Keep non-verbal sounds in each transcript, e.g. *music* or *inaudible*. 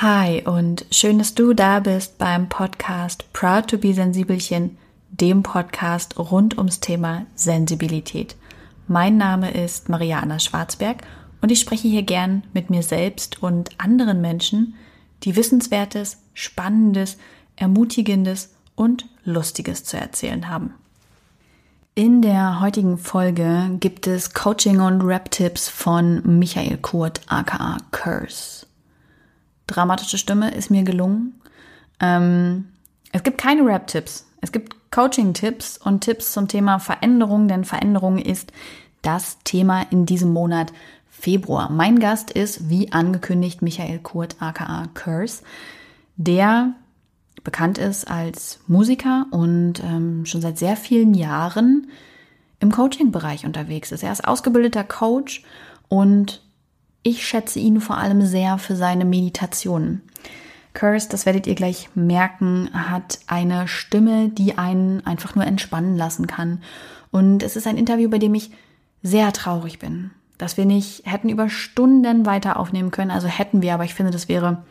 Hi und schön, dass du da bist beim Podcast Proud to be Sensibelchen, dem Podcast rund ums Thema Sensibilität. Mein Name ist Mariana Schwarzberg und ich spreche hier gern mit mir selbst und anderen Menschen, die Wissenswertes, Spannendes, Ermutigendes und Lustiges zu erzählen haben. In der heutigen Folge gibt es Coaching und Rap-Tipps von Michael Kurt aka Curse dramatische Stimme ist mir gelungen. Ähm, es gibt keine Rap-Tipps. Es gibt Coaching-Tipps und Tipps zum Thema Veränderung, denn Veränderung ist das Thema in diesem Monat Februar. Mein Gast ist, wie angekündigt, Michael Kurt aka Curse, der bekannt ist als Musiker und ähm, schon seit sehr vielen Jahren im Coaching-Bereich unterwegs ist. Er ist ausgebildeter Coach und ich schätze ihn vor allem sehr für seine Meditationen. Curse, das werdet ihr gleich merken, hat eine Stimme, die einen einfach nur entspannen lassen kann. Und es ist ein Interview, bei dem ich sehr traurig bin, dass wir nicht hätten über Stunden weiter aufnehmen können. Also hätten wir, aber ich finde, das wäre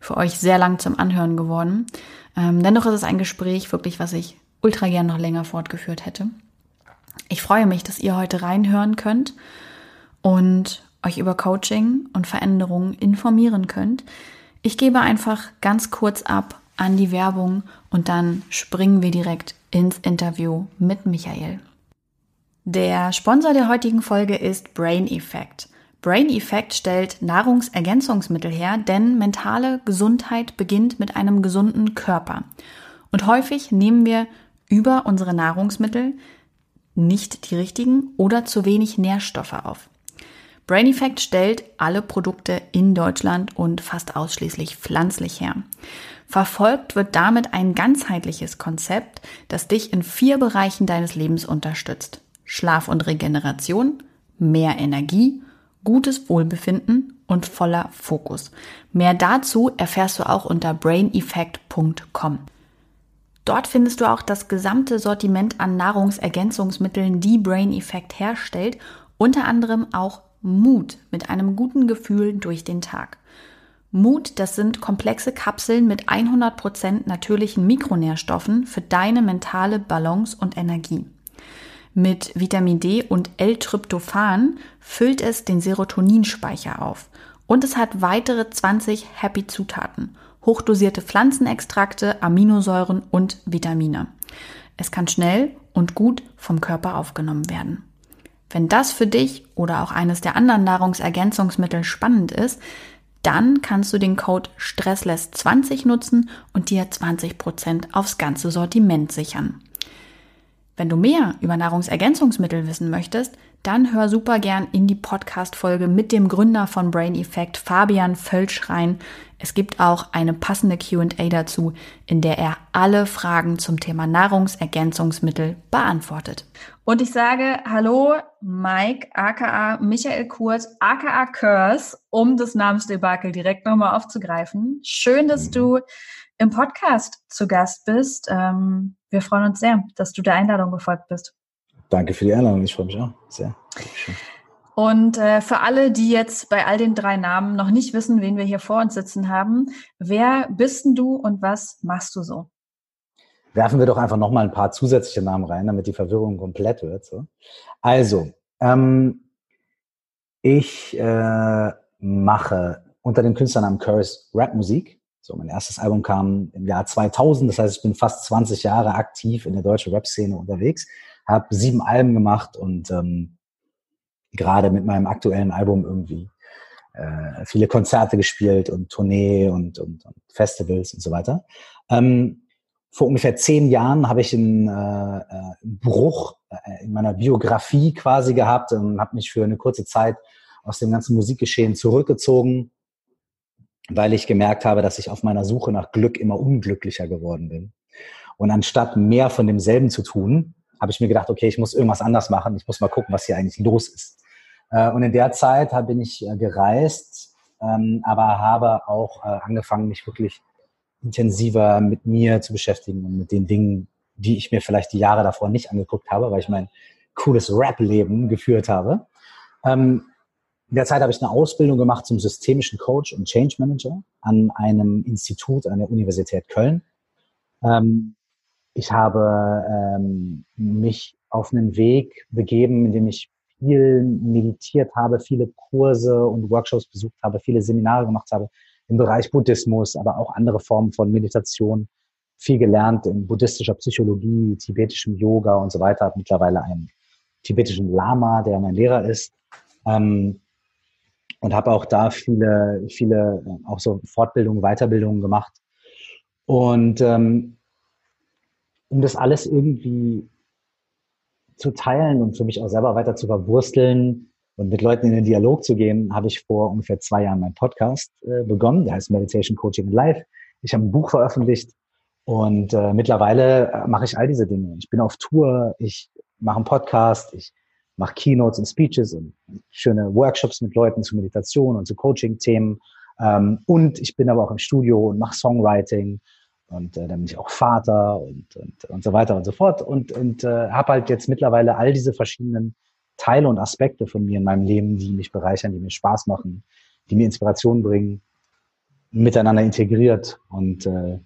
für euch sehr lang zum Anhören geworden. Ähm, dennoch ist es ein Gespräch, wirklich, was ich ultra gern noch länger fortgeführt hätte. Ich freue mich, dass ihr heute reinhören könnt und euch über Coaching und Veränderungen informieren könnt. Ich gebe einfach ganz kurz ab an die Werbung und dann springen wir direkt ins Interview mit Michael. Der Sponsor der heutigen Folge ist Brain Effect. Brain Effect stellt Nahrungsergänzungsmittel her, denn mentale Gesundheit beginnt mit einem gesunden Körper. Und häufig nehmen wir über unsere Nahrungsmittel nicht die richtigen oder zu wenig Nährstoffe auf. Brain Effect stellt alle Produkte in Deutschland und fast ausschließlich pflanzlich her. Verfolgt wird damit ein ganzheitliches Konzept, das dich in vier Bereichen deines Lebens unterstützt. Schlaf und Regeneration, mehr Energie, gutes Wohlbefinden und voller Fokus. Mehr dazu erfährst du auch unter braineffect.com. Dort findest du auch das gesamte Sortiment an Nahrungsergänzungsmitteln, die Brain Effect herstellt, unter anderem auch Mut mit einem guten Gefühl durch den Tag. Mut, das sind komplexe Kapseln mit 100% natürlichen Mikronährstoffen für deine mentale Balance und Energie. Mit Vitamin D und L-Tryptophan füllt es den Serotoninspeicher auf. Und es hat weitere 20 Happy Zutaten, hochdosierte Pflanzenextrakte, Aminosäuren und Vitamine. Es kann schnell und gut vom Körper aufgenommen werden. Wenn das für dich oder auch eines der anderen Nahrungsergänzungsmittel spannend ist, dann kannst du den Code Stressless20 nutzen und dir 20% aufs ganze Sortiment sichern. Wenn du mehr über Nahrungsergänzungsmittel wissen möchtest, dann hör super gern in die Podcast-Folge mit dem Gründer von Brain Effect, Fabian Völsch rein. Es gibt auch eine passende QA dazu, in der er alle Fragen zum Thema Nahrungsergänzungsmittel beantwortet. Und ich sage Hallo, Mike, aka Michael Kurz, aka Curse, um das Namensdebakel direkt nochmal aufzugreifen. Schön, dass mhm. du im Podcast zu Gast bist. Ähm, wir freuen uns sehr, dass du der Einladung gefolgt bist. Danke für die Einladung. Ich freue mich auch sehr. Und äh, für alle, die jetzt bei all den drei Namen noch nicht wissen, wen wir hier vor uns sitzen haben, wer bist denn du und was machst du so? Werfen wir doch einfach nochmal ein paar zusätzliche Namen rein, damit die Verwirrung komplett wird. So. Also, ähm, ich äh, mache unter dem Künstlernamen Curse Rapmusik. So, mein erstes Album kam im Jahr 2000, das heißt, ich bin fast 20 Jahre aktiv in der deutschen Rap-Szene unterwegs, habe sieben Alben gemacht und ähm, gerade mit meinem aktuellen Album irgendwie äh, viele Konzerte gespielt und Tournee und, und, und Festivals und so weiter. Ähm, vor ungefähr zehn Jahren habe ich einen äh, äh Bruch äh, in meiner Biografie quasi gehabt und habe mich für eine kurze Zeit aus dem ganzen Musikgeschehen zurückgezogen weil ich gemerkt habe, dass ich auf meiner Suche nach Glück immer unglücklicher geworden bin. Und anstatt mehr von demselben zu tun, habe ich mir gedacht, okay, ich muss irgendwas anders machen. Ich muss mal gucken, was hier eigentlich los ist. Äh, und in der Zeit bin ich äh, gereist, ähm, aber habe auch äh, angefangen, mich wirklich intensiver mit mir zu beschäftigen und mit den Dingen, die ich mir vielleicht die Jahre davor nicht angeguckt habe, weil ich mein cooles Rap-Leben geführt habe. Ähm, in der Zeit habe ich eine Ausbildung gemacht zum systemischen Coach und Change Manager an einem Institut an der Universität Köln. Ähm, ich habe ähm, mich auf einen Weg begeben, in dem ich viel meditiert habe, viele Kurse und Workshops besucht habe, viele Seminare gemacht habe im Bereich Buddhismus, aber auch andere Formen von Meditation, viel gelernt in buddhistischer Psychologie, tibetischem Yoga und so weiter. Mittlerweile einen tibetischen Lama, der mein Lehrer ist. Ähm, und habe auch da viele, viele auch so Fortbildungen, Weiterbildungen gemacht. Und ähm, um das alles irgendwie zu teilen und für mich auch selber weiter zu verwursteln und mit Leuten in den Dialog zu gehen, habe ich vor ungefähr zwei Jahren meinen Podcast äh, begonnen. Der heißt Meditation Coaching in Life. Ich habe ein Buch veröffentlicht und äh, mittlerweile äh, mache ich all diese Dinge. Ich bin auf Tour, ich mache einen Podcast, ich mache Keynotes und Speeches und schöne Workshops mit Leuten zu Meditation und zu Coaching-Themen. Ähm, und ich bin aber auch im Studio und mache Songwriting und äh, dann bin ich auch Vater und, und, und so weiter und so fort und, und äh, habe halt jetzt mittlerweile all diese verschiedenen Teile und Aspekte von mir in meinem Leben, die mich bereichern, die mir Spaß machen, die mir Inspiration bringen, miteinander integriert. Und äh,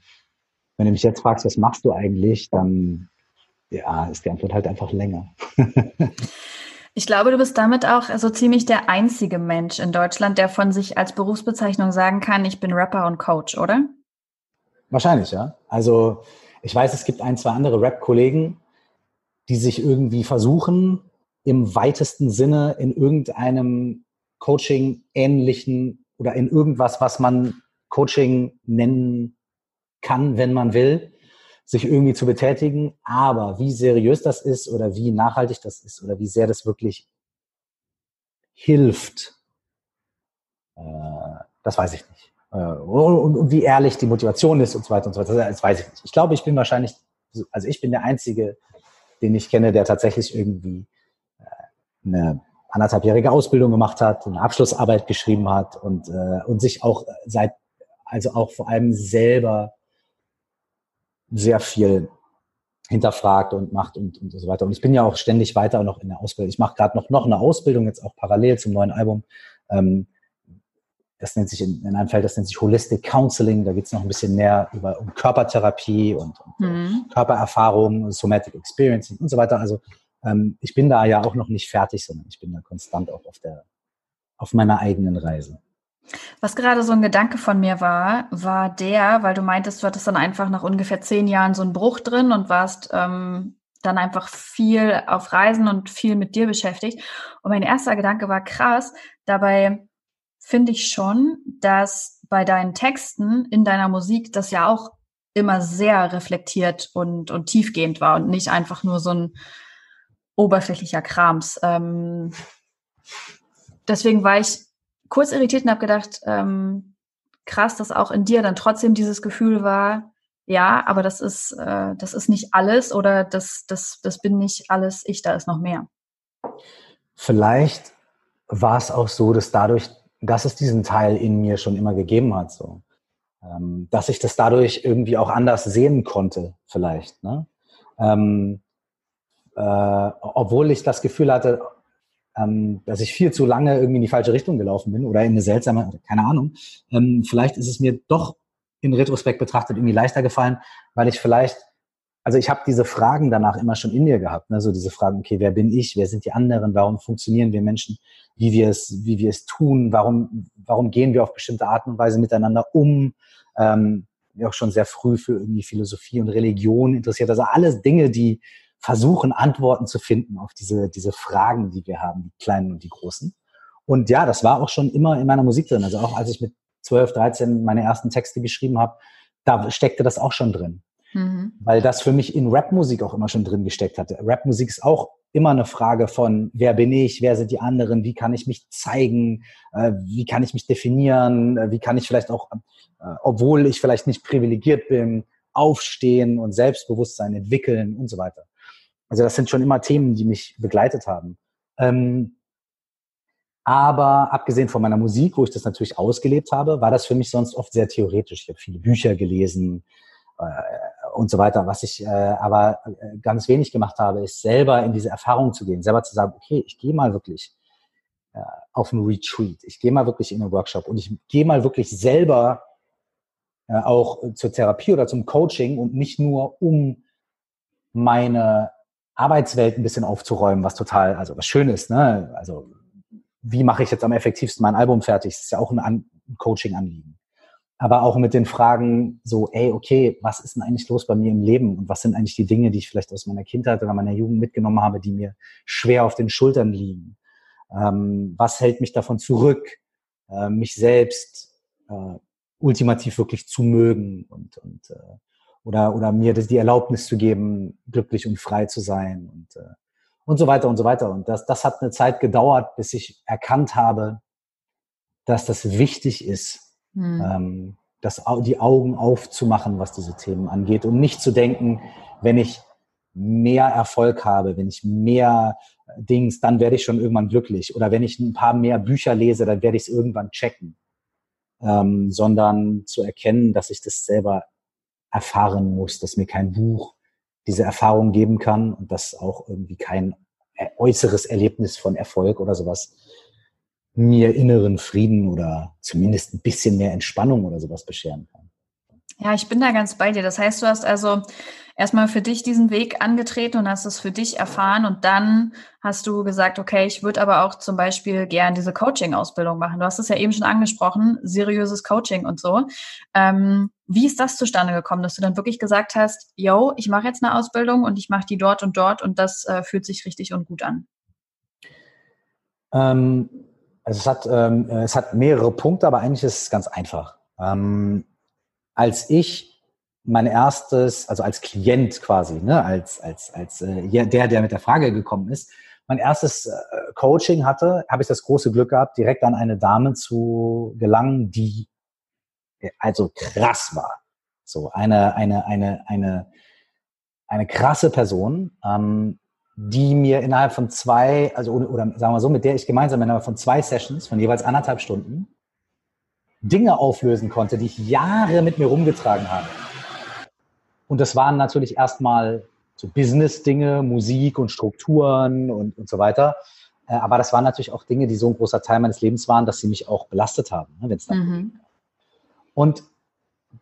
wenn du mich jetzt fragst, was machst du eigentlich, dann ja, ist die Antwort halt einfach länger. *laughs* Ich glaube, du bist damit auch so ziemlich der einzige Mensch in Deutschland, der von sich als Berufsbezeichnung sagen kann, ich bin Rapper und Coach, oder? Wahrscheinlich, ja. Also ich weiß, es gibt ein, zwei andere Rap-Kollegen, die sich irgendwie versuchen, im weitesten Sinne in irgendeinem Coaching-ähnlichen oder in irgendwas, was man Coaching nennen kann, wenn man will, sich irgendwie zu betätigen. Aber wie seriös das ist oder wie nachhaltig das ist oder wie sehr das wirklich hilft, äh, das weiß ich nicht. Äh, und, und, wie ehrlich die Motivation ist und so weiter und so weiter, das weiß ich nicht. Ich glaube, ich bin wahrscheinlich, also ich bin der Einzige, den ich kenne, der tatsächlich irgendwie äh, eine anderthalbjährige Ausbildung gemacht hat, eine Abschlussarbeit geschrieben hat und, äh, und sich auch seit, also auch vor allem selber sehr viel hinterfragt und macht und, und so weiter. Und ich bin ja auch ständig weiter noch in der Ausbildung. Ich mache gerade noch, noch eine Ausbildung, jetzt auch parallel zum neuen Album. Ähm, das nennt sich in, in, einem Feld, das nennt sich Holistic Counseling. Da geht es noch ein bisschen mehr über um Körpertherapie und, und mhm. Körpererfahrung, Somatic Experiencing und so weiter. Also ähm, ich bin da ja auch noch nicht fertig, sondern ich bin da konstant auch auf der auf meiner eigenen Reise. Was gerade so ein Gedanke von mir war, war der, weil du meintest, du hattest dann einfach nach ungefähr zehn Jahren so einen Bruch drin und warst ähm, dann einfach viel auf Reisen und viel mit dir beschäftigt. Und mein erster Gedanke war krass. Dabei finde ich schon, dass bei deinen Texten in deiner Musik das ja auch immer sehr reflektiert und, und tiefgehend war und nicht einfach nur so ein oberflächlicher Krams. Ähm, deswegen war ich kurz irritiert und habe gedacht, ähm, krass, dass auch in dir dann trotzdem dieses Gefühl war, ja, aber das ist, äh, das ist nicht alles oder das, das, das bin nicht alles ich, da ist noch mehr. Vielleicht war es auch so, dass dadurch, dass es diesen Teil in mir schon immer gegeben hat, so, ähm, dass ich das dadurch irgendwie auch anders sehen konnte, vielleicht. Ne? Ähm, äh, obwohl ich das Gefühl hatte, ähm, dass ich viel zu lange irgendwie in die falsche Richtung gelaufen bin oder in eine seltsame, keine Ahnung. Ähm, vielleicht ist es mir doch in Retrospekt betrachtet irgendwie leichter gefallen, weil ich vielleicht, also ich habe diese Fragen danach immer schon in mir gehabt, ne? so diese Fragen, okay, wer bin ich, wer sind die anderen, warum funktionieren wir Menschen, wie wir es, wie wir es tun, warum, warum gehen wir auf bestimmte Art und Weise miteinander um, ähm, auch schon sehr früh für irgendwie Philosophie und Religion interessiert, also alles Dinge, die versuchen, Antworten zu finden auf diese, diese Fragen, die wir haben, die kleinen und die großen. Und ja, das war auch schon immer in meiner Musik drin. Also auch als ich mit 12, 13 meine ersten Texte geschrieben habe, da steckte das auch schon drin. Mhm. Weil das für mich in Rapmusik auch immer schon drin gesteckt hatte. Rapmusik ist auch immer eine Frage von, wer bin ich, wer sind die anderen, wie kann ich mich zeigen, äh, wie kann ich mich definieren, äh, wie kann ich vielleicht auch, äh, obwohl ich vielleicht nicht privilegiert bin, aufstehen und Selbstbewusstsein entwickeln und so weiter. Also das sind schon immer Themen, die mich begleitet haben. Ähm, aber abgesehen von meiner Musik, wo ich das natürlich ausgelebt habe, war das für mich sonst oft sehr theoretisch. Ich habe viele Bücher gelesen und so weiter. Was ich äh, aber äh, ganz wenig gemacht habe, ist selber in diese Erfahrung zu gehen, selber zu sagen, okay, ich gehe mal wirklich äh, auf einen Retreat. Ich gehe mal wirklich in einen Workshop und ich gehe mal wirklich selber äh, auch zur Therapie oder zum Coaching und nicht nur um meine Arbeitswelt ein bisschen aufzuräumen, was total, also was schön ist, ne? Also wie mache ich jetzt am effektivsten mein Album fertig? Das ist ja auch ein, ein Coaching-Anliegen. Aber auch mit den Fragen so, ey, okay, was ist denn eigentlich los bei mir im Leben? Und was sind eigentlich die Dinge, die ich vielleicht aus meiner Kindheit oder meiner Jugend mitgenommen habe, die mir schwer auf den Schultern liegen? Ähm, was hält mich davon zurück, äh, mich selbst äh, ultimativ wirklich zu mögen und, und äh, oder, oder mir das, die Erlaubnis zu geben, glücklich und frei zu sein und, äh, und so weiter und so weiter. Und das, das hat eine Zeit gedauert, bis ich erkannt habe, dass das wichtig ist, hm. ähm, das, die Augen aufzumachen, was diese Themen angeht und nicht zu denken, wenn ich mehr Erfolg habe, wenn ich mehr Dings, dann werde ich schon irgendwann glücklich. Oder wenn ich ein paar mehr Bücher lese, dann werde ich es irgendwann checken. Ähm, sondern zu erkennen, dass ich das selber erfahren muss, dass mir kein Buch diese Erfahrung geben kann und dass auch irgendwie kein äußeres Erlebnis von Erfolg oder sowas mir inneren Frieden oder zumindest ein bisschen mehr Entspannung oder sowas bescheren kann. Ja, ich bin da ganz bei dir. Das heißt, du hast also erstmal für dich diesen Weg angetreten und hast es für dich erfahren und dann hast du gesagt, okay, ich würde aber auch zum Beispiel gern diese Coaching-Ausbildung machen. Du hast es ja eben schon angesprochen, seriöses Coaching und so. Ähm, wie ist das zustande gekommen, dass du dann wirklich gesagt hast, yo, ich mache jetzt eine Ausbildung und ich mache die dort und dort und das äh, fühlt sich richtig und gut an? Ähm, also es hat, ähm, es hat mehrere Punkte, aber eigentlich ist es ganz einfach. Ähm, als ich mein erstes, also als Klient quasi, ne, als, als, als äh, der, der mit der Frage gekommen ist, mein erstes äh, Coaching hatte, habe ich das große Glück gehabt, direkt an eine Dame zu gelangen, die äh, also krass war. So eine, eine, eine, eine, eine krasse Person, ähm, die mir innerhalb von zwei, also oder, sagen wir so, mit der ich gemeinsam innerhalb von zwei Sessions von jeweils anderthalb Stunden Dinge auflösen konnte, die ich Jahre mit mir rumgetragen habe. Und das waren natürlich erstmal so Business-Dinge, Musik und Strukturen und, und so weiter. Äh, aber das waren natürlich auch Dinge, die so ein großer Teil meines Lebens waren, dass sie mich auch belastet haben, ne, wenn es dann mhm. Und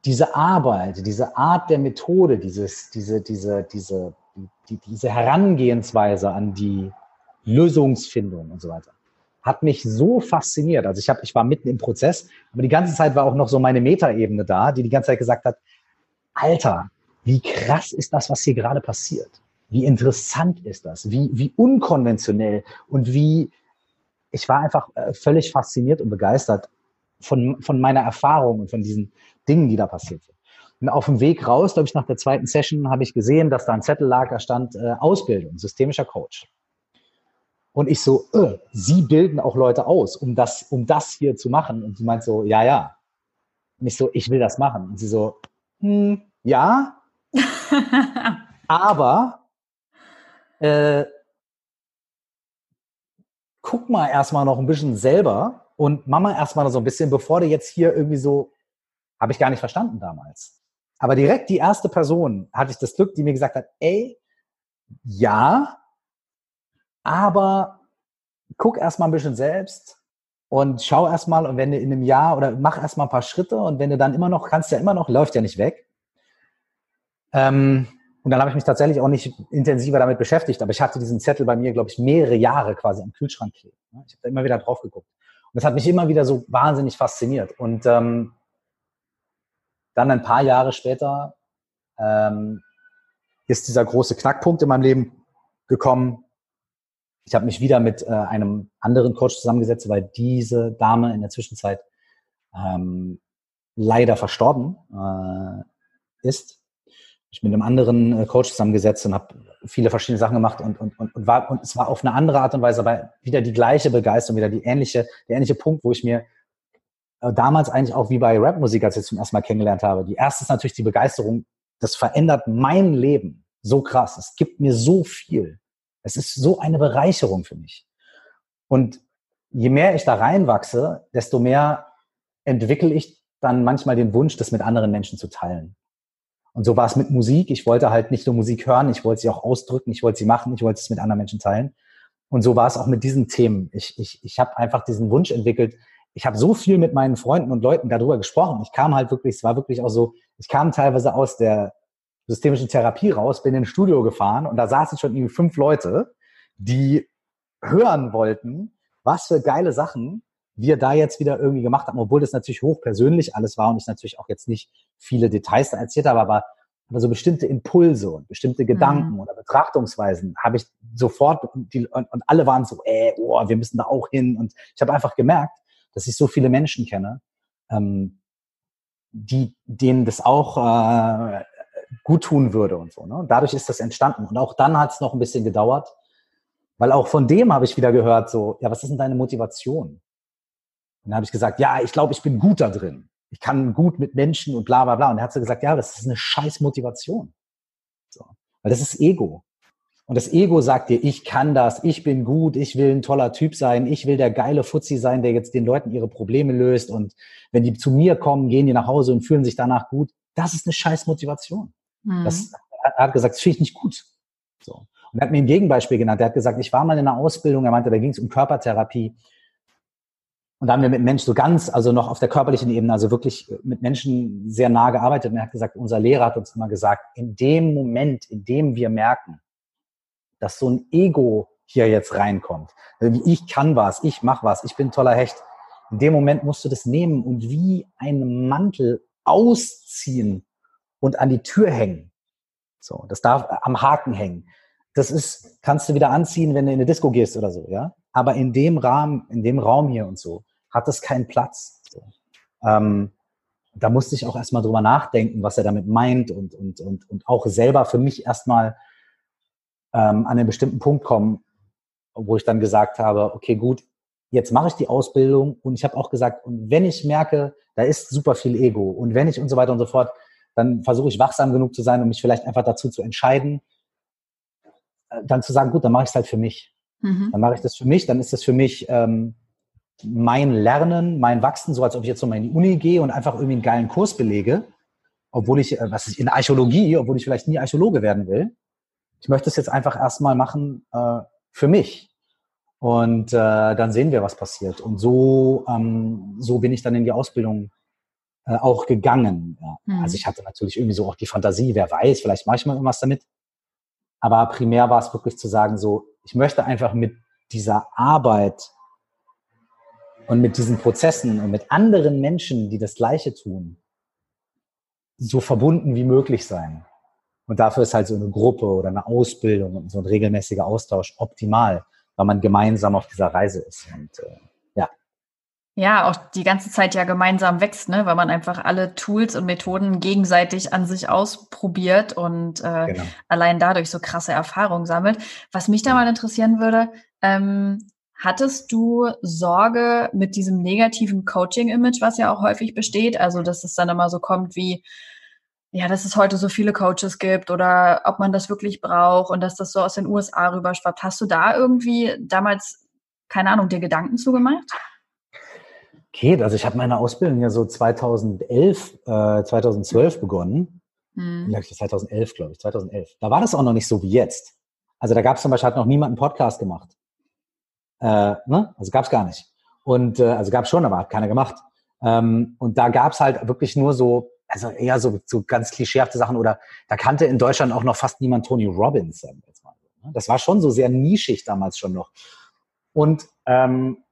diese Arbeit, diese Art der Methode, dieses, diese, diese, diese, die, diese Herangehensweise an die Lösungsfindung und so weiter, hat mich so fasziniert. Also ich habe, ich war mitten im Prozess, aber die ganze Zeit war auch noch so meine Metaebene da, die die ganze Zeit gesagt hat, Alter, wie krass ist das, was hier gerade passiert? Wie interessant ist das? Wie, wie unkonventionell und wie, ich war einfach äh, völlig fasziniert und begeistert von, von meiner Erfahrung und von diesen Dingen, die da passiert sind. Und auf dem Weg raus, glaube ich, nach der zweiten Session, habe ich gesehen, dass da ein Zettel lag, da stand äh, Ausbildung, systemischer Coach. Und ich so, äh, Sie bilden auch Leute aus, um das, um das hier zu machen. Und sie meint so, ja, ja. Und ich so, ich will das machen. Und sie so, hm, ja, *laughs* aber äh, guck mal erstmal noch ein bisschen selber und Mama erstmal so ein bisschen, bevor du jetzt hier irgendwie so, habe ich gar nicht verstanden damals. Aber direkt die erste Person hatte ich das Glück, die mir gesagt hat, ey, ja, aber guck erstmal ein bisschen selbst und schau erstmal und wenn du in einem Jahr oder mach erstmal ein paar Schritte und wenn du dann immer noch, kannst ja immer noch, läuft ja nicht weg. Ähm, und dann habe ich mich tatsächlich auch nicht intensiver damit beschäftigt, aber ich hatte diesen Zettel bei mir, glaube ich, mehrere Jahre quasi am Kühlschrank kleben. Ich habe da immer wieder drauf geguckt. Und das hat mich immer wieder so wahnsinnig fasziniert. Und ähm, dann ein paar Jahre später ähm, ist dieser große Knackpunkt in meinem Leben gekommen. Ich habe mich wieder mit äh, einem anderen Coach zusammengesetzt, weil diese Dame in der Zwischenzeit ähm, leider verstorben äh, ist ich mit einem anderen äh, Coach zusammengesetzt und habe viele verschiedene Sachen gemacht und, und, und, und, war, und es war auf eine andere Art und Weise, aber wieder die gleiche Begeisterung, wieder die ähnliche, der ähnliche Punkt, wo ich mir damals eigentlich auch wie bei Rapmusik, als ich zum ersten Mal kennengelernt habe, die erste ist natürlich die Begeisterung, das verändert mein Leben so krass. Es gibt mir so viel. Es ist so eine Bereicherung für mich. Und je mehr ich da reinwachse, desto mehr entwickle ich dann manchmal den Wunsch, das mit anderen Menschen zu teilen. Und so war es mit Musik. Ich wollte halt nicht nur Musik hören, ich wollte sie auch ausdrücken, ich wollte sie machen, ich wollte es mit anderen Menschen teilen. Und so war es auch mit diesen Themen. Ich, ich, ich habe einfach diesen Wunsch entwickelt. Ich habe so viel mit meinen Freunden und Leuten darüber gesprochen. Ich kam halt wirklich, es war wirklich auch so, ich kam teilweise aus der systemischen Therapie raus, bin ins Studio gefahren und da saßen schon irgendwie fünf Leute, die hören wollten, was für geile Sachen wir da jetzt wieder irgendwie gemacht haben, obwohl das natürlich hochpersönlich alles war und ich natürlich auch jetzt nicht viele Details da erzählt habe, aber, aber so bestimmte Impulse und bestimmte Gedanken mhm. oder Betrachtungsweisen habe ich sofort die, und, und alle waren so, äh, oh, wir müssen da auch hin und ich habe einfach gemerkt, dass ich so viele Menschen kenne, ähm, die denen das auch äh, gut tun würde und so. Ne? Und dadurch ist das entstanden. Und auch dann hat es noch ein bisschen gedauert, weil auch von dem habe ich wieder gehört, so, ja, was ist denn deine Motivation? Und dann habe ich gesagt, ja, ich glaube, ich bin gut da drin. Ich kann gut mit Menschen und bla bla bla. Und er hat so gesagt, ja, das ist eine scheiß Motivation. So. Weil das ist Ego. Und das Ego sagt dir, ich kann das, ich bin gut, ich will ein toller Typ sein, ich will der geile Fuzzi sein, der jetzt den Leuten ihre Probleme löst. Und wenn die zu mir kommen, gehen die nach Hause und fühlen sich danach gut. Das ist eine scheiß Motivation. Mhm. Das, er hat gesagt, das finde ich nicht gut. So. Und er hat mir ein Gegenbeispiel genannt. Er hat gesagt, ich war mal in einer Ausbildung, er meinte, da ging es um Körpertherapie. Und da haben wir mit Menschen so ganz, also noch auf der körperlichen Ebene, also wirklich mit Menschen sehr nah gearbeitet. Und er hat gesagt, unser Lehrer hat uns immer gesagt, in dem Moment, in dem wir merken, dass so ein Ego hier jetzt reinkommt, ich kann was, ich mach was, ich bin toller Hecht, in dem Moment musst du das nehmen und wie einen Mantel ausziehen und an die Tür hängen. So, das darf am Haken hängen. Das ist, kannst du wieder anziehen, wenn du in eine Disco gehst oder so, ja. Aber in dem Rahmen, in dem Raum hier und so, hat es keinen Platz. So. Ähm, da musste ich auch erstmal drüber nachdenken, was er damit meint und, und, und, und auch selber für mich erstmal ähm, an einen bestimmten Punkt kommen, wo ich dann gesagt habe, okay, gut, jetzt mache ich die Ausbildung und ich habe auch gesagt, und wenn ich merke, da ist super viel Ego und wenn ich und so weiter und so fort, dann versuche ich wachsam genug zu sein, um mich vielleicht einfach dazu zu entscheiden, äh, dann zu sagen, gut, dann mache ich es halt für mich. Mhm. Dann mache ich das für mich, dann ist das für mich ähm, mein Lernen, mein Wachsen, so als ob ich jetzt nochmal in die Uni gehe und einfach irgendwie einen geilen Kurs belege, obwohl ich, äh, was ist in Archäologie, obwohl ich vielleicht nie Archäologe werden will. Ich möchte es jetzt einfach erstmal machen äh, für mich. Und äh, dann sehen wir, was passiert. Und so, ähm, so bin ich dann in die Ausbildung äh, auch gegangen. Ja. Mhm. Also ich hatte natürlich irgendwie so auch die Fantasie, wer weiß, vielleicht mache ich mal irgendwas damit. Aber primär war es wirklich zu sagen, so, ich möchte einfach mit dieser Arbeit und mit diesen Prozessen und mit anderen Menschen, die das Gleiche tun, so verbunden wie möglich sein. Und dafür ist halt so eine Gruppe oder eine Ausbildung und so ein regelmäßiger Austausch optimal, weil man gemeinsam auf dieser Reise ist. Und äh, ja. Ja, auch die ganze Zeit ja gemeinsam wächst, ne? weil man einfach alle Tools und Methoden gegenseitig an sich ausprobiert und äh, genau. allein dadurch so krasse Erfahrungen sammelt. Was mich da mal interessieren würde, ähm, Hattest du Sorge mit diesem negativen Coaching-Image, was ja auch häufig besteht? Also, dass es dann immer so kommt wie, ja, dass es heute so viele Coaches gibt oder ob man das wirklich braucht und dass das so aus den USA rüberschwappt. Hast du da irgendwie damals, keine Ahnung, dir Gedanken zugemacht? Geht, also ich habe meine Ausbildung ja so 2011, äh, 2012 begonnen. Hm. Ja, 2011, glaube ich, 2011. Da war das auch noch nicht so wie jetzt. Also da gab es zum Beispiel, hat noch niemand einen Podcast gemacht. Äh, ne? Also gab es gar nicht. Und äh, also gab es schon, aber hat keiner gemacht. Ähm, und da gab es halt wirklich nur so, also eher so, so ganz klischeehafte Sachen oder da kannte in Deutschland auch noch fast niemand Tony Robbins, sagen wir jetzt mal. Ne? Das war schon so sehr nischig damals schon noch. Und ähm,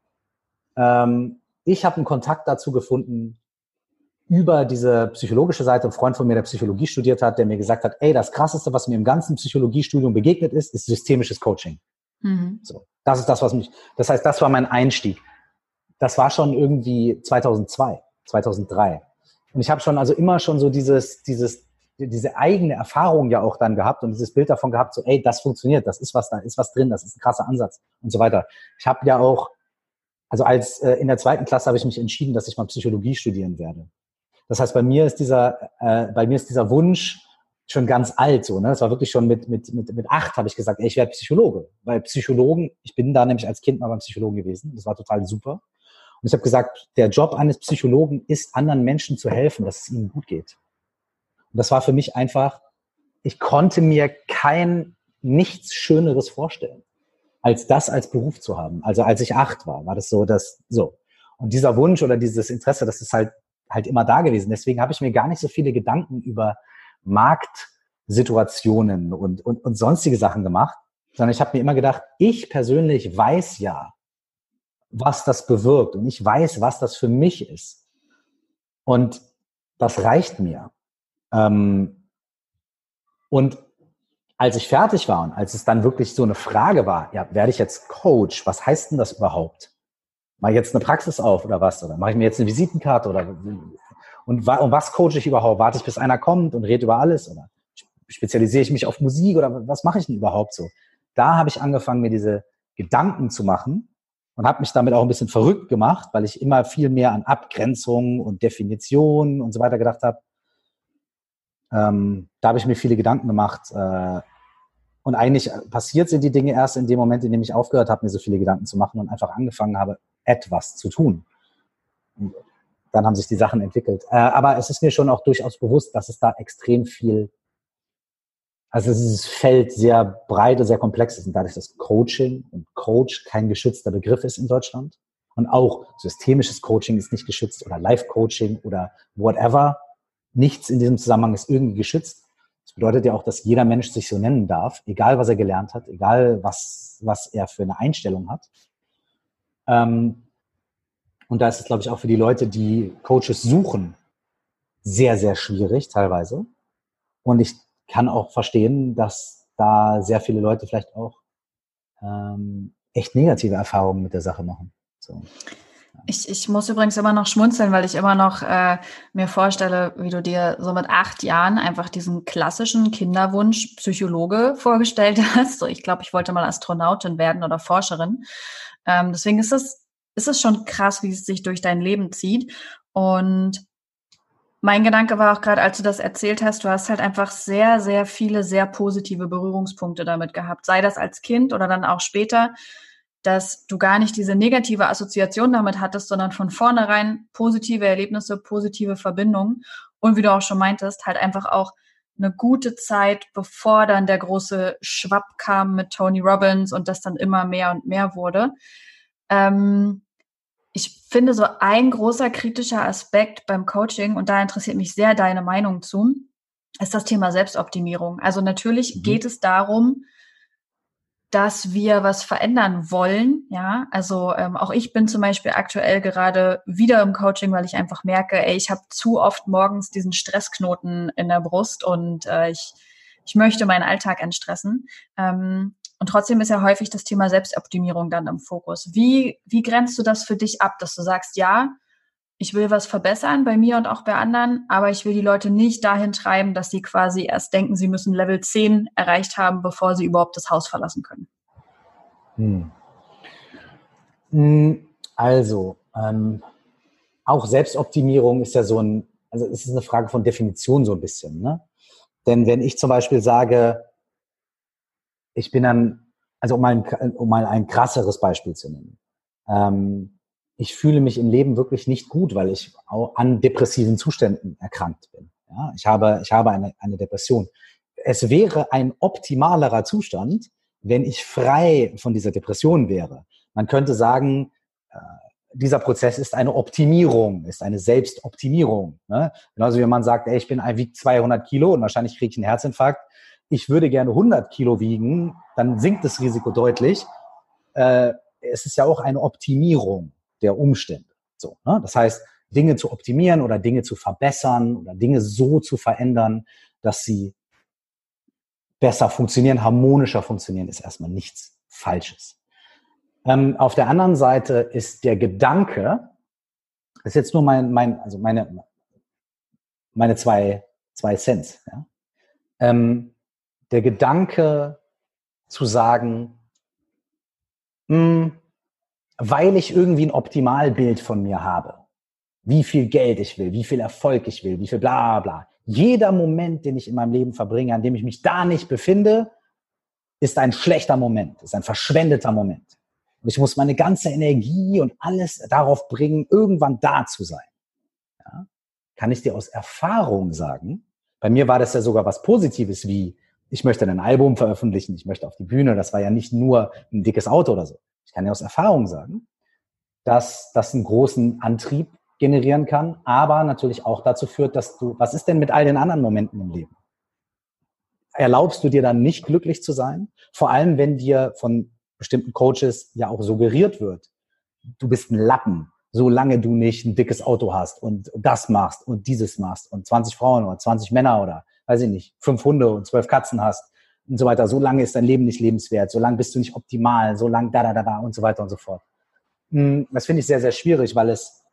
ähm, ich habe einen Kontakt dazu gefunden über diese psychologische Seite. Ein Freund von mir, der Psychologie studiert hat, der mir gesagt hat, ey, das Krasseste, was mir im ganzen Psychologiestudium begegnet ist, ist systemisches Coaching. Mhm. So. Das ist das, was mich, das heißt, das war mein Einstieg. Das war schon irgendwie 2002, 2003. Und ich habe schon also immer schon so dieses, dieses, diese eigene Erfahrung ja auch dann gehabt und dieses Bild davon gehabt, so, ey, das funktioniert, das ist was da, ist was drin, das ist ein krasser Ansatz und so weiter. Ich habe ja auch, also als äh, in der zweiten Klasse habe ich mich entschieden, dass ich mal Psychologie studieren werde. Das heißt, bei mir ist dieser, äh, bei mir ist dieser Wunsch, schon ganz alt so. Ne? Das war wirklich schon mit, mit, mit, mit acht habe ich gesagt, ey, ich werde Psychologe. Weil Psychologen, ich bin da nämlich als Kind mal beim Psychologen gewesen. Das war total super. Und ich habe gesagt, der Job eines Psychologen ist, anderen Menschen zu helfen, dass es ihnen gut geht. Und das war für mich einfach, ich konnte mir kein nichts Schöneres vorstellen. als das als Beruf zu haben. Also als ich acht war, war das so, dass so. Und dieser Wunsch oder dieses Interesse, das ist halt halt immer da gewesen. Deswegen habe ich mir gar nicht so viele Gedanken über Marktsituationen und, und, und sonstige Sachen gemacht, sondern ich habe mir immer gedacht, ich persönlich weiß ja, was das bewirkt und ich weiß, was das für mich ist. Und das reicht mir. Ähm, und als ich fertig war und als es dann wirklich so eine Frage war, ja, werde ich jetzt Coach? Was heißt denn das überhaupt? Mache ich jetzt eine Praxis auf oder was? Oder mache ich mir jetzt eine Visitenkarte oder und, und was coache ich überhaupt? Warte ich, bis einer kommt und rede über alles? Oder spezialisiere ich mich auf Musik oder was mache ich denn überhaupt so? Da habe ich angefangen, mir diese Gedanken zu machen und habe mich damit auch ein bisschen verrückt gemacht, weil ich immer viel mehr an Abgrenzungen und Definitionen und so weiter gedacht habe. Ähm, da habe ich mir viele Gedanken gemacht. Äh, und eigentlich passiert sind die Dinge erst in dem Moment, in dem ich aufgehört habe, mir so viele Gedanken zu machen und einfach angefangen habe, etwas zu tun. Und dann haben sich die Sachen entwickelt. Äh, aber es ist mir schon auch durchaus bewusst, dass es da extrem viel also dieses Feld sehr breit und sehr komplex ist und dadurch, dass Coaching und Coach kein geschützter Begriff ist in Deutschland und auch systemisches Coaching ist nicht geschützt oder Life-Coaching oder whatever, nichts in diesem Zusammenhang ist irgendwie geschützt. Das bedeutet ja auch, dass jeder Mensch sich so nennen darf, egal was er gelernt hat, egal was, was er für eine Einstellung hat. Ähm, und da ist es, glaube ich, auch für die Leute, die Coaches suchen, sehr, sehr schwierig teilweise. Und ich kann auch verstehen, dass da sehr viele Leute vielleicht auch ähm, echt negative Erfahrungen mit der Sache machen. So. Ich, ich muss übrigens immer noch schmunzeln, weil ich immer noch äh, mir vorstelle, wie du dir so mit acht Jahren einfach diesen klassischen Kinderwunsch Psychologe *laughs* vorgestellt hast. So, ich glaube, ich wollte mal Astronautin werden oder Forscherin. Ähm, deswegen ist es, ist es schon krass, wie es sich durch dein Leben zieht. Und mein Gedanke war auch gerade, als du das erzählt hast, du hast halt einfach sehr, sehr viele sehr positive Berührungspunkte damit gehabt. Sei das als Kind oder dann auch später, dass du gar nicht diese negative Assoziation damit hattest, sondern von vornherein positive Erlebnisse, positive Verbindungen. Und wie du auch schon meintest, halt einfach auch eine gute Zeit, bevor dann der große Schwapp kam mit Tony Robbins und das dann immer mehr und mehr wurde. Ähm, ich finde so ein großer kritischer Aspekt beim Coaching, und da interessiert mich sehr deine Meinung zu, ist das Thema Selbstoptimierung. Also natürlich mhm. geht es darum, dass wir was verändern wollen. Ja, also ähm, auch ich bin zum Beispiel aktuell gerade wieder im Coaching, weil ich einfach merke, ey, ich habe zu oft morgens diesen Stressknoten in der Brust und äh, ich ich möchte meinen Alltag entstressen. Ähm, und trotzdem ist ja häufig das Thema Selbstoptimierung dann im Fokus. Wie, wie grenzt du das für dich ab, dass du sagst, ja, ich will was verbessern bei mir und auch bei anderen, aber ich will die Leute nicht dahin treiben, dass sie quasi erst denken, sie müssen Level 10 erreicht haben, bevor sie überhaupt das Haus verlassen können? Hm. hm also, ähm, auch Selbstoptimierung ist ja so ein, also es ist eine Frage von Definition so ein bisschen. Ne? Denn wenn ich zum Beispiel sage, ich bin dann, also um mal ein, um mal ein krasseres Beispiel zu nennen. Ähm, ich fühle mich im Leben wirklich nicht gut, weil ich auch an depressiven Zuständen erkrankt bin. Ja, ich habe, ich habe eine, eine Depression. Es wäre ein optimalerer Zustand, wenn ich frei von dieser Depression wäre. Man könnte sagen, äh, dieser Prozess ist eine Optimierung, ist eine Selbstoptimierung. Ne? Genauso wie man sagt, ey, ich bin wiegt 200 Kilo und wahrscheinlich kriege ich einen Herzinfarkt, ich würde gerne 100 Kilo wiegen, dann sinkt das Risiko deutlich. Äh, es ist ja auch eine Optimierung der Umstände. So, ne? Das heißt, Dinge zu optimieren oder Dinge zu verbessern oder Dinge so zu verändern, dass sie besser funktionieren, harmonischer funktionieren, ist erstmal nichts Falsches. Ähm, auf der anderen Seite ist der Gedanke, das ist jetzt nur mein, mein also meine, meine zwei, zwei Cents, ja? ähm, der Gedanke zu sagen, hm, weil ich irgendwie ein Optimalbild von mir habe, wie viel Geld ich will, wie viel Erfolg ich will, wie viel bla bla. Jeder Moment, den ich in meinem Leben verbringe, an dem ich mich da nicht befinde, ist ein schlechter Moment, ist ein verschwendeter Moment. Und ich muss meine ganze Energie und alles darauf bringen, irgendwann da zu sein. Ja? Kann ich dir aus Erfahrung sagen, bei mir war das ja sogar was Positives wie, ich möchte ein Album veröffentlichen, ich möchte auf die Bühne. Das war ja nicht nur ein dickes Auto oder so. Ich kann ja aus Erfahrung sagen, dass das einen großen Antrieb generieren kann, aber natürlich auch dazu führt, dass du, was ist denn mit all den anderen Momenten im Leben? Erlaubst du dir dann nicht glücklich zu sein? Vor allem, wenn dir von bestimmten Coaches ja auch suggeriert wird, du bist ein Lappen, solange du nicht ein dickes Auto hast und das machst und dieses machst und 20 Frauen oder 20 Männer oder weiß ich nicht, fünf Hunde und zwölf Katzen hast und so weiter, solange ist dein Leben nicht lebenswert, solange bist du nicht optimal, solange da, da, da, da und so weiter und so fort. Hm, das finde ich sehr, sehr schwierig, weil es,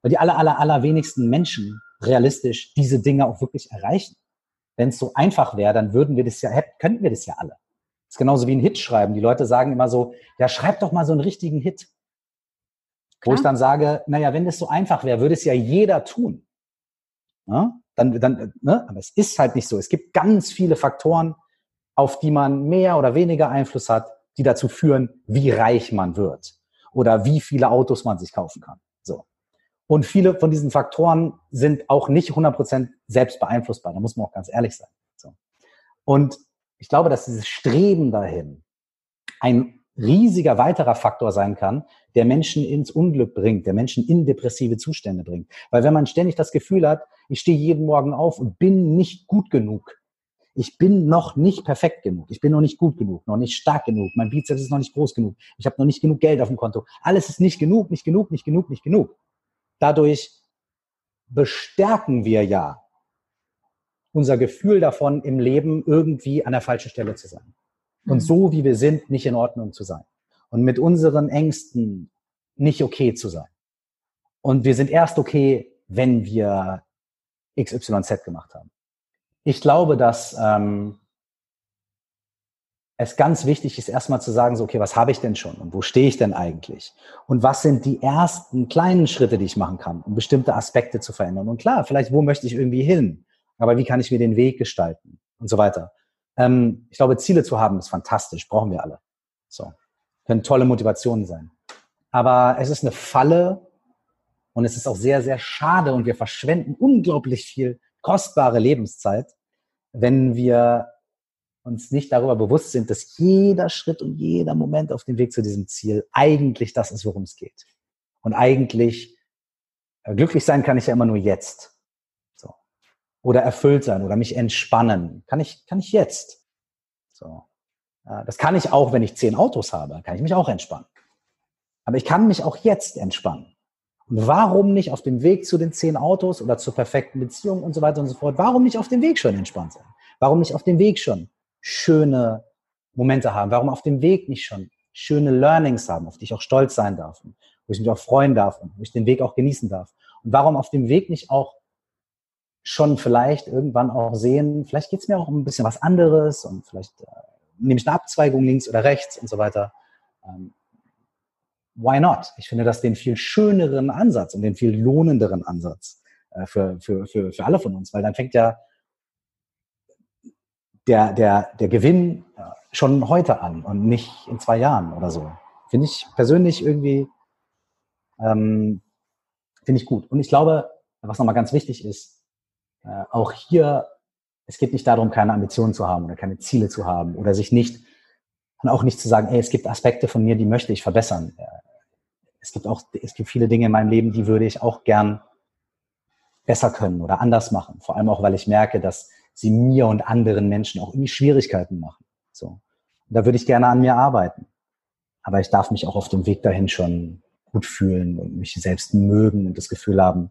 weil die aller, aller, aller wenigsten Menschen realistisch diese Dinge auch wirklich erreichen. Wenn es so einfach wäre, dann würden wir das ja, könnten wir das ja alle. Das ist genauso wie ein Hit schreiben. Die Leute sagen immer so, ja, schreib doch mal so einen richtigen Hit. Wo ich dann sage, naja, wenn das so einfach wäre, würde es ja jeder tun. Ja? Dann, dann, ne? Aber es ist halt nicht so. Es gibt ganz viele Faktoren, auf die man mehr oder weniger Einfluss hat, die dazu führen, wie reich man wird oder wie viele Autos man sich kaufen kann. So. Und viele von diesen Faktoren sind auch nicht 100% selbst beeinflussbar. Da muss man auch ganz ehrlich sein. So. Und ich glaube, dass dieses Streben dahin ein riesiger weiterer Faktor sein kann, der Menschen ins Unglück bringt, der Menschen in depressive Zustände bringt. Weil wenn man ständig das Gefühl hat, ich stehe jeden Morgen auf und bin nicht gut genug, ich bin noch nicht perfekt genug, ich bin noch nicht gut genug, noch nicht stark genug, mein Bizeps ist noch nicht groß genug, ich habe noch nicht genug Geld auf dem Konto, alles ist nicht genug, nicht genug, nicht genug, nicht genug. Dadurch bestärken wir ja unser Gefühl davon, im Leben irgendwie an der falschen Stelle zu sein und mhm. so, wie wir sind, nicht in Ordnung zu sein. Und mit unseren Ängsten nicht okay zu sein. Und wir sind erst okay, wenn wir XYZ gemacht haben. Ich glaube, dass ähm, es ganz wichtig ist, erstmal zu sagen, so, okay, was habe ich denn schon und wo stehe ich denn eigentlich? Und was sind die ersten kleinen Schritte, die ich machen kann, um bestimmte Aspekte zu verändern? Und klar, vielleicht, wo möchte ich irgendwie hin? Aber wie kann ich mir den Weg gestalten? Und so weiter. Ähm, ich glaube, Ziele zu haben ist fantastisch, brauchen wir alle. So. Können tolle Motivationen sein. Aber es ist eine Falle und es ist auch sehr, sehr schade und wir verschwenden unglaublich viel kostbare Lebenszeit, wenn wir uns nicht darüber bewusst sind, dass jeder Schritt und jeder Moment auf dem Weg zu diesem Ziel eigentlich das ist, worum es geht. Und eigentlich äh, glücklich sein kann ich ja immer nur jetzt oder erfüllt sein oder mich entspannen. Kann ich, kann ich jetzt. So. Das kann ich auch, wenn ich zehn Autos habe, kann ich mich auch entspannen. Aber ich kann mich auch jetzt entspannen. Und warum nicht auf dem Weg zu den zehn Autos oder zur perfekten Beziehung und so weiter und so fort? Warum nicht auf dem Weg schon entspannt sein? Warum nicht auf dem Weg schon schöne Momente haben? Warum auf dem Weg nicht schon schöne Learnings haben, auf die ich auch stolz sein darf, und wo ich mich auch freuen darf und wo ich den Weg auch genießen darf? Und warum auf dem Weg nicht auch schon vielleicht irgendwann auch sehen, vielleicht geht es mir auch um ein bisschen was anderes und vielleicht äh, nehme ich eine Abzweigung links oder rechts und so weiter. Ähm, why not? Ich finde das den viel schöneren Ansatz und den viel lohnenderen Ansatz äh, für, für, für, für alle von uns, weil dann fängt ja der, der, der Gewinn äh, schon heute an und nicht in zwei Jahren oder so. Finde ich persönlich irgendwie, ähm, finde ich gut. Und ich glaube, was nochmal ganz wichtig ist, äh, auch hier, es geht nicht darum, keine Ambitionen zu haben oder keine Ziele zu haben oder sich nicht, und auch nicht zu sagen, ey, es gibt Aspekte von mir, die möchte ich verbessern. Es gibt auch, es gibt viele Dinge in meinem Leben, die würde ich auch gern besser können oder anders machen. Vor allem auch, weil ich merke, dass sie mir und anderen Menschen auch irgendwie Schwierigkeiten machen. So. Und da würde ich gerne an mir arbeiten. Aber ich darf mich auch auf dem Weg dahin schon gut fühlen und mich selbst mögen und das Gefühl haben,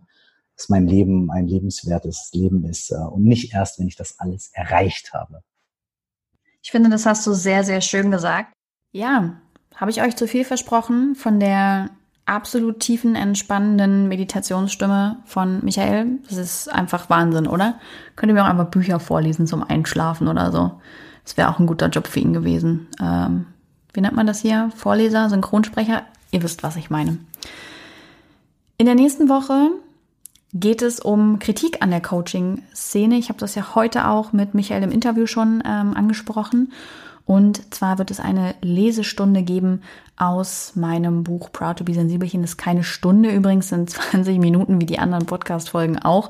dass mein Leben ein lebenswertes Leben ist äh, und nicht erst, wenn ich das alles erreicht habe. Ich finde, das hast du sehr, sehr schön gesagt. Ja, habe ich euch zu viel versprochen von der absolut tiefen, entspannenden Meditationsstimme von Michael? Das ist einfach Wahnsinn, oder? Könnt ihr mir auch einfach Bücher vorlesen zum Einschlafen oder so? Das wäre auch ein guter Job für ihn gewesen. Ähm, wie nennt man das hier? Vorleser, Synchronsprecher? Ihr wisst, was ich meine. In der nächsten Woche geht es um Kritik an der Coaching-Szene. Ich habe das ja heute auch mit Michael im Interview schon ähm, angesprochen. Und zwar wird es eine Lesestunde geben aus meinem Buch Proud to be Sensibelchen. Das ist keine Stunde übrigens, sind *laughs* 20 Minuten wie die anderen Podcast-Folgen auch.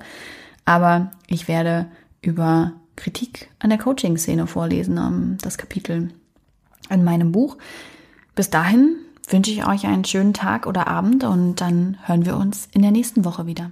Aber ich werde über Kritik an der Coaching-Szene vorlesen, ähm, das Kapitel in meinem Buch. Bis dahin wünsche ich euch einen schönen Tag oder Abend und dann hören wir uns in der nächsten Woche wieder.